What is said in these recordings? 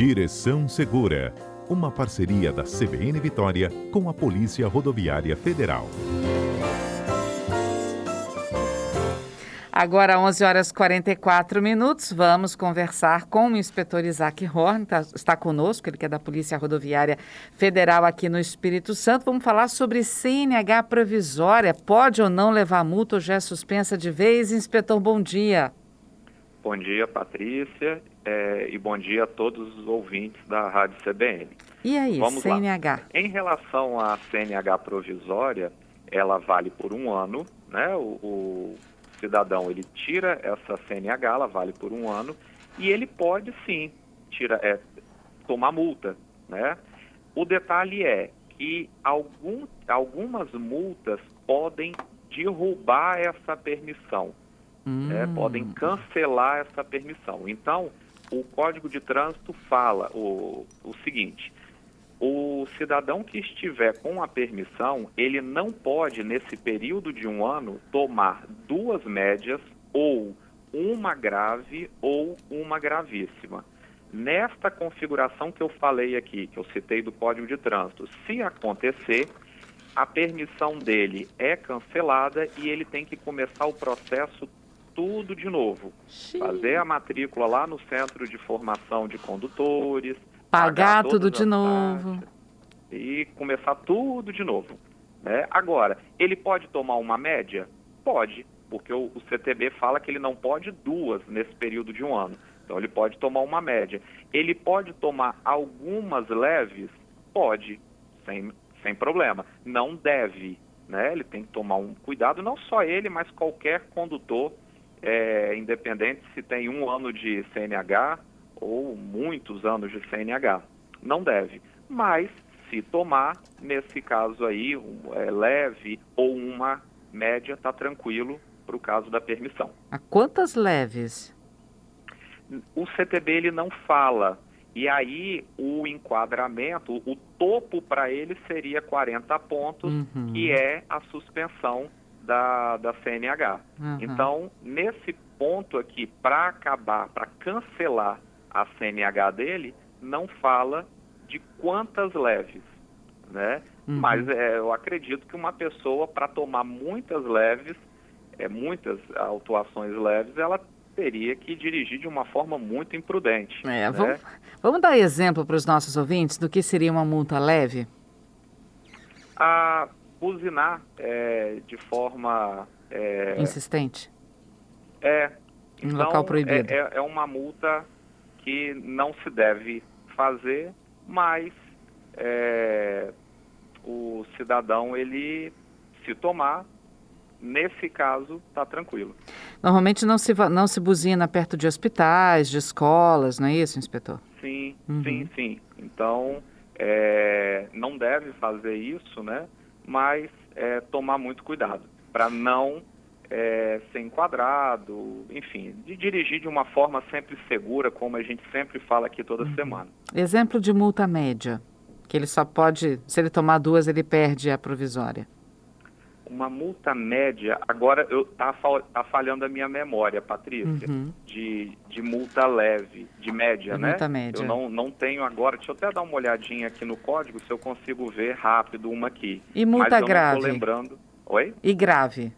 Direção Segura, uma parceria da CBN Vitória com a Polícia Rodoviária Federal. Agora, 11 horas 44 minutos, vamos conversar com o inspetor Isaac Horn, tá, está conosco, ele que é da Polícia Rodoviária Federal aqui no Espírito Santo. Vamos falar sobre CNH provisória. Pode ou não levar multa ou já é suspensa de vez? Inspetor, bom dia. Bom dia, Patrícia, é, e bom dia a todos os ouvintes da Rádio CBN. E aí, Vamos CNH? Lá. Em relação à CNH provisória, ela vale por um ano, né? O, o cidadão ele tira essa CNH, ela vale por um ano, e ele pode sim tira, é, tomar multa. Né? O detalhe é que algum, algumas multas podem derrubar essa permissão, hum. né? podem cancelar essa permissão. Então, o Código de Trânsito fala o, o seguinte: o cidadão que estiver com a permissão, ele não pode, nesse período de um ano, tomar duas médias ou uma grave ou uma gravíssima. Nesta configuração que eu falei aqui, que eu citei do Código de Trânsito, se acontecer, a permissão dele é cancelada e ele tem que começar o processo tudo de novo. Sim. Fazer a matrícula lá no Centro de Formação de Condutores, Pagar, tudo de novo. E começar tudo de novo. Né? Agora, ele pode tomar uma média? Pode, porque o, o CTB fala que ele não pode duas nesse período de um ano. Então, ele pode tomar uma média. Ele pode tomar algumas leves? Pode, sem, sem problema. Não deve. Né? Ele tem que tomar um cuidado, não só ele, mas qualquer condutor, é, independente se tem um ano de CNH ou muitos anos de CNH. Não deve. Mas, se tomar, nesse caso aí, um, é, leve ou uma média, está tranquilo para o caso da permissão. A quantas leves? O CTB ele não fala. E aí o enquadramento, o topo para ele seria 40 pontos, uhum. que é a suspensão da, da CNH. Uhum. Então, nesse ponto aqui, para acabar, para cancelar a CNH dele não fala de quantas leves, né? Uhum. Mas é, eu acredito que uma pessoa, para tomar muitas leves, é, muitas autuações leves, ela teria que dirigir de uma forma muito imprudente. É, né? vamos, vamos, dar exemplo para os nossos ouvintes do que seria uma multa leve? A buzinar é, de forma... É, Insistente? É. Em então, local proibido. É, é, é uma multa que não se deve fazer, mas é, o cidadão, ele se tomar, nesse caso, está tranquilo. Normalmente não se, não se buzina perto de hospitais, de escolas, não é isso, inspetor? Sim, uhum. sim, sim. Então, é, não deve fazer isso, né? Mas é, tomar muito cuidado para não é, ser enquadrado, enfim, de dirigir de uma forma sempre segura, como a gente sempre fala aqui toda uhum. semana. Exemplo de multa média, que ele só pode, se ele tomar duas, ele perde a provisória. Uma multa média, agora eu tá, tá falhando a minha memória, Patrícia, uhum. de, de multa leve, de média, de né? Multa média. Eu não, não tenho agora, deixa eu até dar uma olhadinha aqui no código, se eu consigo ver rápido uma aqui. E multa Mas eu grave? Não tô lembrando. Oi? E grave?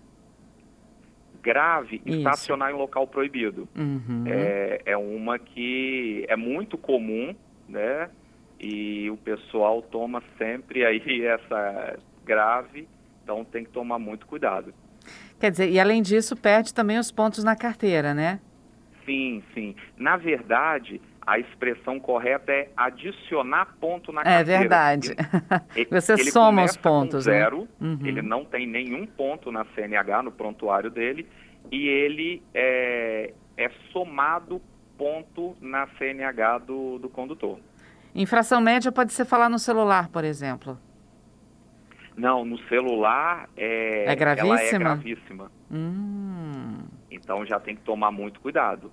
grave Isso. estacionar em local proibido. Uhum. É, é uma que é muito comum, né? E o pessoal toma sempre aí essa grave, então tem que tomar muito cuidado. Quer dizer, e além disso, perde também os pontos na carteira, né? Sim, sim. Na verdade, a expressão correta é adicionar ponto na é carteira. É verdade. Ele, Você ele soma os pontos, né? zero, né? Uhum. ele não tem nenhum ponto na CNH, no prontuário dele, e ele é, é somado ponto na CNH do, do condutor. Infração média pode ser falar no celular, por exemplo? Não, no celular é, é gravíssima. Ela é gravíssima. Hum. Então já tem que tomar muito cuidado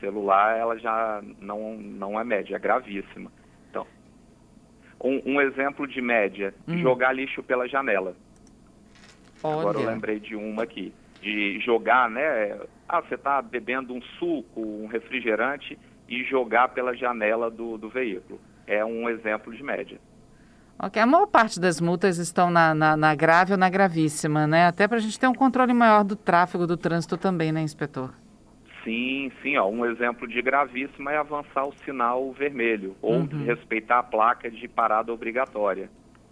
celular ela já não, não é média, é gravíssima. Então, um, um exemplo de média, hum. jogar lixo pela janela. Olha. Agora eu lembrei de uma aqui, de jogar, né? Ah, você está bebendo um suco, um refrigerante e jogar pela janela do, do veículo. É um exemplo de média. Ok, a maior parte das multas estão na, na, na grave ou na gravíssima, né? Até para a gente ter um controle maior do tráfego, do trânsito também, né, inspetor? Sim, sim, ó, um exemplo de gravíssima é avançar o sinal vermelho ou uhum. respeitar a placa de parada obrigatória.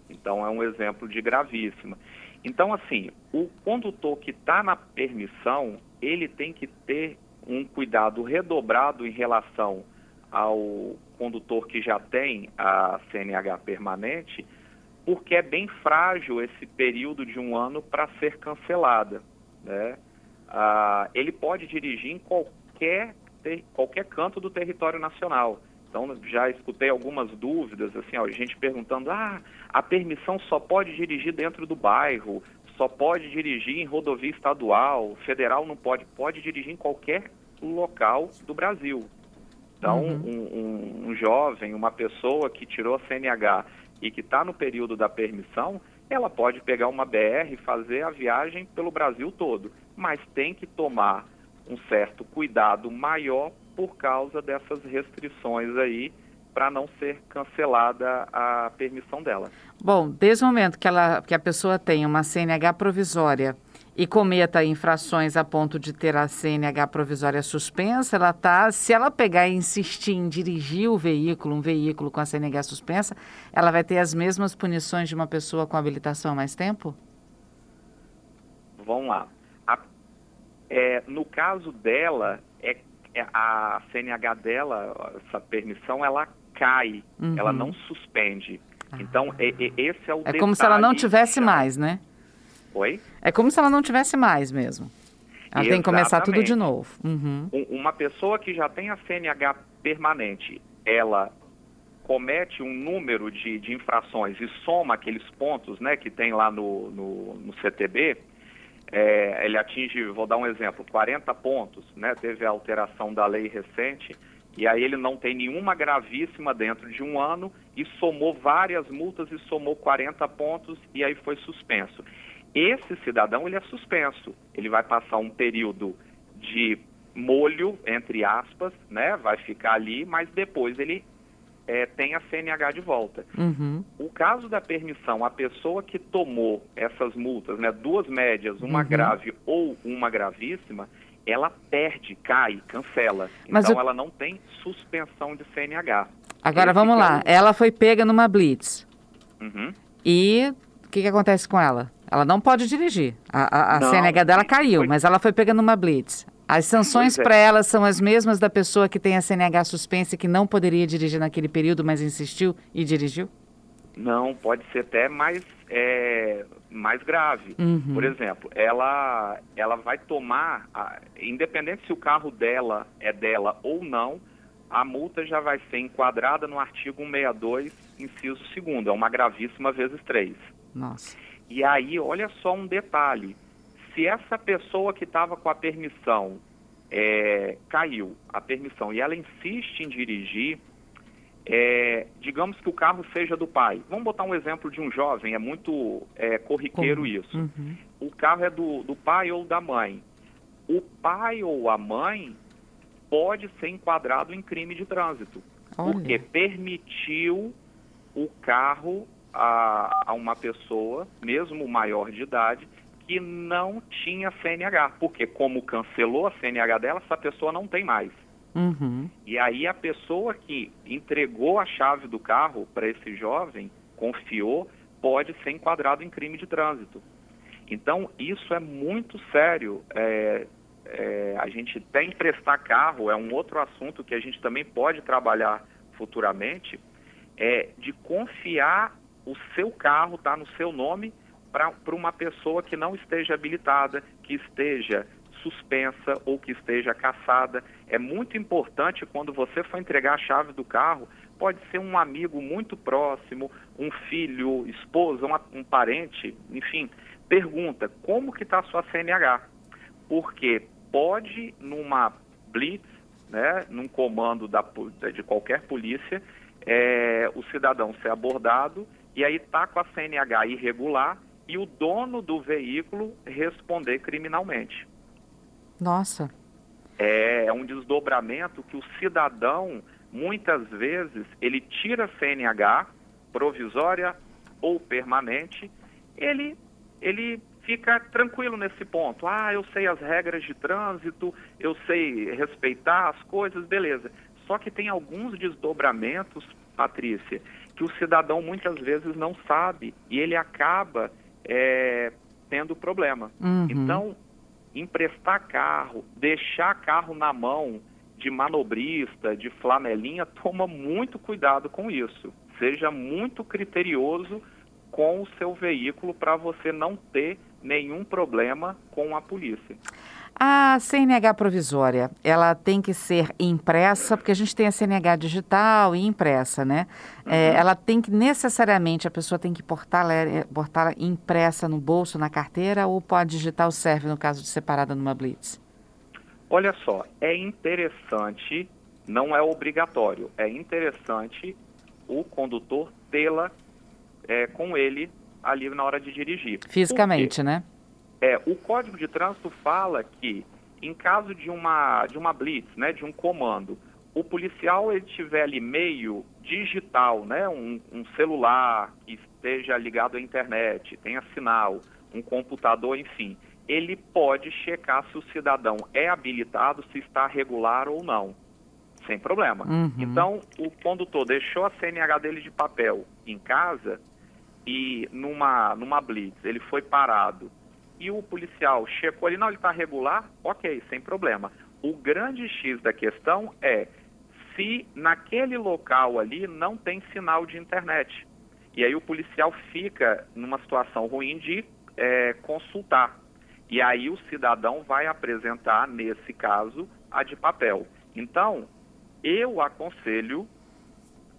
Então é um exemplo de gravíssima. Então, assim, o condutor que está na permissão, ele tem que ter um cuidado redobrado em relação ao condutor que já tem a CNH permanente, porque é bem frágil esse período de um ano para ser cancelada. Né? Ah, ele pode dirigir em qualquer, qualquer canto do território nacional. Então, já escutei algumas dúvidas, assim, ó, gente perguntando, ah, a permissão só pode dirigir dentro do bairro, só pode dirigir em rodovia estadual, federal não pode, pode dirigir em qualquer local do Brasil. Então, uhum. um, um, um, jovem, uma pessoa que tirou a CNH e que está no período da permissão, ela pode pegar uma BR e fazer a viagem pelo Brasil todo, mas tem que tomar um certo cuidado maior por causa dessas restrições aí para não ser cancelada a permissão dela. Bom, desde o momento que, ela, que a pessoa tem uma CNH provisória e cometa infrações a ponto de ter a CNH provisória suspensa, ela tá, se ela pegar e insistir em dirigir o veículo, um veículo com a CNH suspensa, ela vai ter as mesmas punições de uma pessoa com habilitação há mais tempo? Vamos lá. A, é, no caso dela, é, é, a CNH dela, essa permissão, ela cai, uhum. ela não suspende. Ah. Então, é, é, esse é o É como se ela não tivesse mais, né? Oi? É como se ela não tivesse mais mesmo. Ela Exatamente. tem que começar tudo de novo. Uhum. Uma pessoa que já tem a CNH permanente, ela comete um número de, de infrações e soma aqueles pontos né, que tem lá no, no, no CTB, é, ele atinge, vou dar um exemplo, 40 pontos, né, teve a alteração da lei recente, e aí ele não tem nenhuma gravíssima dentro de um ano e somou várias multas e somou 40 pontos e aí foi suspenso. Esse cidadão ele é suspenso. Ele vai passar um período de molho, entre aspas, né? Vai ficar ali, mas depois ele é, tem a CNH de volta. Uhum. O caso da permissão, a pessoa que tomou essas multas, né, duas médias, uma uhum. grave ou uma gravíssima, ela perde, cai, cancela. Mas então ela não tem suspensão de CNH. Agora Esse vamos lá, ela foi pega numa blitz. Uhum. E o que, que acontece com ela? Ela não pode dirigir. A, a, a não, CNH dela caiu, foi... mas ela foi pegando uma blitz. As sanções é. para ela são as mesmas da pessoa que tem a CNH suspensa e que não poderia dirigir naquele período, mas insistiu e dirigiu? Não, pode ser até mais, é, mais grave. Uhum. Por exemplo, ela, ela vai tomar, a, independente se o carro dela é dela ou não, a multa já vai ser enquadrada no artigo 162, inciso 2 é uma gravíssima vezes 3. Nossa. E aí, olha só um detalhe: se essa pessoa que estava com a permissão é, caiu a permissão e ela insiste em dirigir, é, digamos que o carro seja do pai. Vamos botar um exemplo de um jovem, é muito é, corriqueiro Como? isso. Uhum. O carro é do, do pai ou da mãe. O pai ou a mãe pode ser enquadrado em crime de trânsito, Olha. porque permitiu o carro a, a uma pessoa, mesmo maior de idade, que não tinha CNH, porque como cancelou a CNH dela, essa pessoa não tem mais. Uhum. E aí a pessoa que entregou a chave do carro para esse jovem, confiou, pode ser enquadrado em crime de trânsito. Então isso é muito sério. É, é, a gente tem emprestar carro, é um outro assunto que a gente também pode trabalhar futuramente, é de confiar o seu carro está no seu nome para uma pessoa que não esteja habilitada, que esteja suspensa ou que esteja caçada. É muito importante quando você for entregar a chave do carro, pode ser um amigo muito próximo, um filho, esposa, uma, um parente, enfim, pergunta como que está a sua CNH. Porque pode, numa blitz, né, num comando da, de qualquer polícia, é, o cidadão ser abordado e aí está com a CNH irregular e o dono do veículo responder criminalmente. Nossa. É, é um desdobramento que o cidadão, muitas vezes, ele tira a CNH provisória ou permanente, ele, ele fica tranquilo nesse ponto. Ah, eu sei as regras de trânsito, eu sei respeitar as coisas, beleza. Só que tem alguns desdobramentos, Patrícia, que o cidadão muitas vezes não sabe e ele acaba é, tendo problema. Uhum. Então, emprestar carro, deixar carro na mão de manobrista, de flanelinha, toma muito cuidado com isso. Seja muito criterioso com o seu veículo para você não ter nenhum problema com a polícia. A CNH provisória, ela tem que ser impressa, porque a gente tem a CNH digital e impressa, né? É, uhum. É, ela tem que necessariamente, a pessoa tem que portá-la é, portá impressa no bolso, na carteira, ou pode digital serve no caso de separada numa blitz? Olha só, é interessante, não é obrigatório, é interessante o condutor tê-la é, com ele ali na hora de dirigir. Fisicamente, né? É, o Código de Trânsito fala que, em caso de uma, de uma blitz, né, de um comando, o policial ele tiver ali meio digital, né, um, um celular que esteja ligado à internet, tenha sinal, um computador, enfim, ele pode checar se o cidadão é habilitado, se está regular ou não, sem problema. Uhum. Então, o condutor deixou a CNH dele de papel em casa e numa, numa blitz ele foi parado e o policial checou ali, não, ele está regular, ok, sem problema. O grande X da questão é se naquele local ali não tem sinal de internet. E aí o policial fica numa situação ruim de é, consultar. E aí o cidadão vai apresentar, nesse caso, a de papel. Então, eu aconselho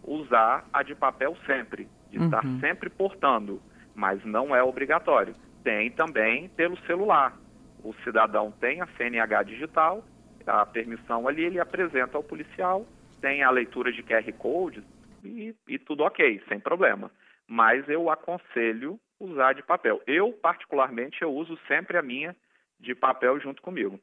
usar a de papel sempre, de uhum. estar sempre portando, mas não é obrigatório tem também pelo celular. O cidadão tem a CNH digital, a permissão ali, ele apresenta ao policial, tem a leitura de QR Code e, e tudo ok, sem problema. Mas eu aconselho usar de papel. Eu, particularmente, eu uso sempre a minha de papel junto comigo.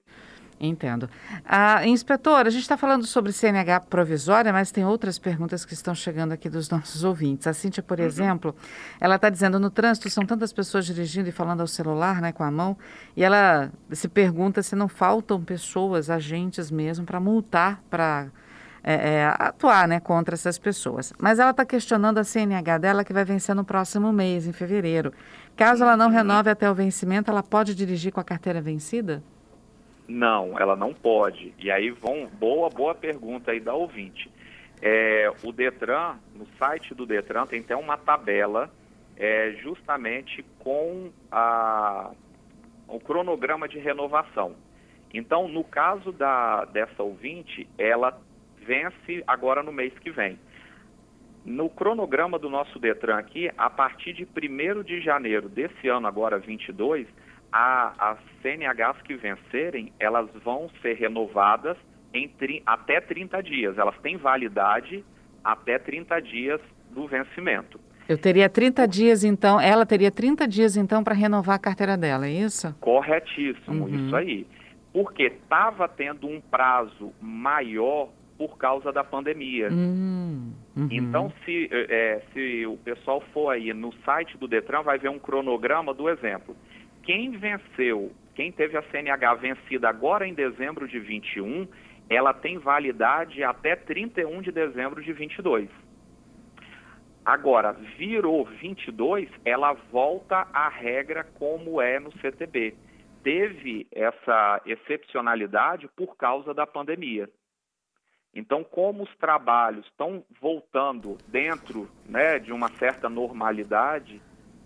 Entendo. Ah, inspetor, a gente está falando sobre CNH provisória, mas tem outras perguntas que estão chegando aqui dos nossos ouvintes. A Cíntia, por uhum. exemplo, ela está dizendo, no trânsito são tantas pessoas dirigindo e falando ao celular, né, com a mão, e ela se pergunta se não faltam pessoas, agentes mesmo, para multar, para é, é, atuar né, contra essas pessoas. Mas ela está questionando a CNH dela que vai vencer no próximo mês, em fevereiro. Caso ela não renove até o vencimento, ela pode dirigir com a carteira vencida? Não, ela não pode. E aí vão boa boa pergunta aí da ouvinte. É, o Detran, no site do Detran tem até uma tabela é, justamente com a, o cronograma de renovação. Então, no caso da, dessa ouvinte, ela vence agora no mês que vem. No cronograma do nosso Detran aqui, a partir de 1 de janeiro desse ano, agora 22, a, as CNHs que vencerem, elas vão ser renovadas tri, até 30 dias. Elas têm validade até 30 dias do vencimento. Eu teria 30 dias, então, ela teria 30 dias, então, para renovar a carteira dela, é isso? Corretíssimo, uhum. isso aí. Porque estava tendo um prazo maior por causa da pandemia. Uhum. Então, se, é, se o pessoal for aí no site do Detran, vai ver um cronograma do exemplo quem venceu, quem teve a CNH vencida agora em dezembro de 21, ela tem validade até 31 de dezembro de 22. Agora, virou 22, ela volta à regra como é no CTB. Teve essa excepcionalidade por causa da pandemia. Então, como os trabalhos estão voltando dentro né, de uma certa normalidade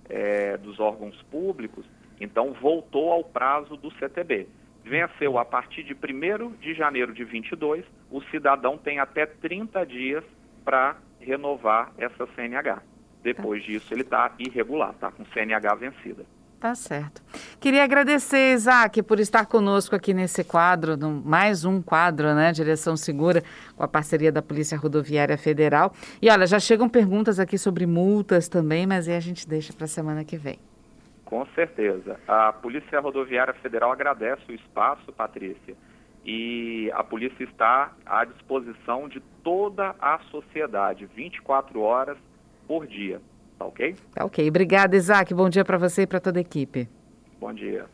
é, dos órgãos públicos, então, voltou ao prazo do CTB. Venceu a partir de 1 de janeiro de 22, o cidadão tem até 30 dias para renovar essa CNH. Depois tá. disso, ele está irregular, está com CNH vencida. Tá certo. Queria agradecer, Isaac, por estar conosco aqui nesse quadro, mais um quadro, né? Direção Segura, com a parceria da Polícia Rodoviária Federal. E olha, já chegam perguntas aqui sobre multas também, mas aí a gente deixa para a semana que vem. Com certeza. A Polícia Rodoviária Federal agradece o espaço, Patrícia, e a polícia está à disposição de toda a sociedade, 24 horas por dia. Tá ok? Tá ok. Obrigada, Isaac. Bom dia para você e para toda a equipe. Bom dia.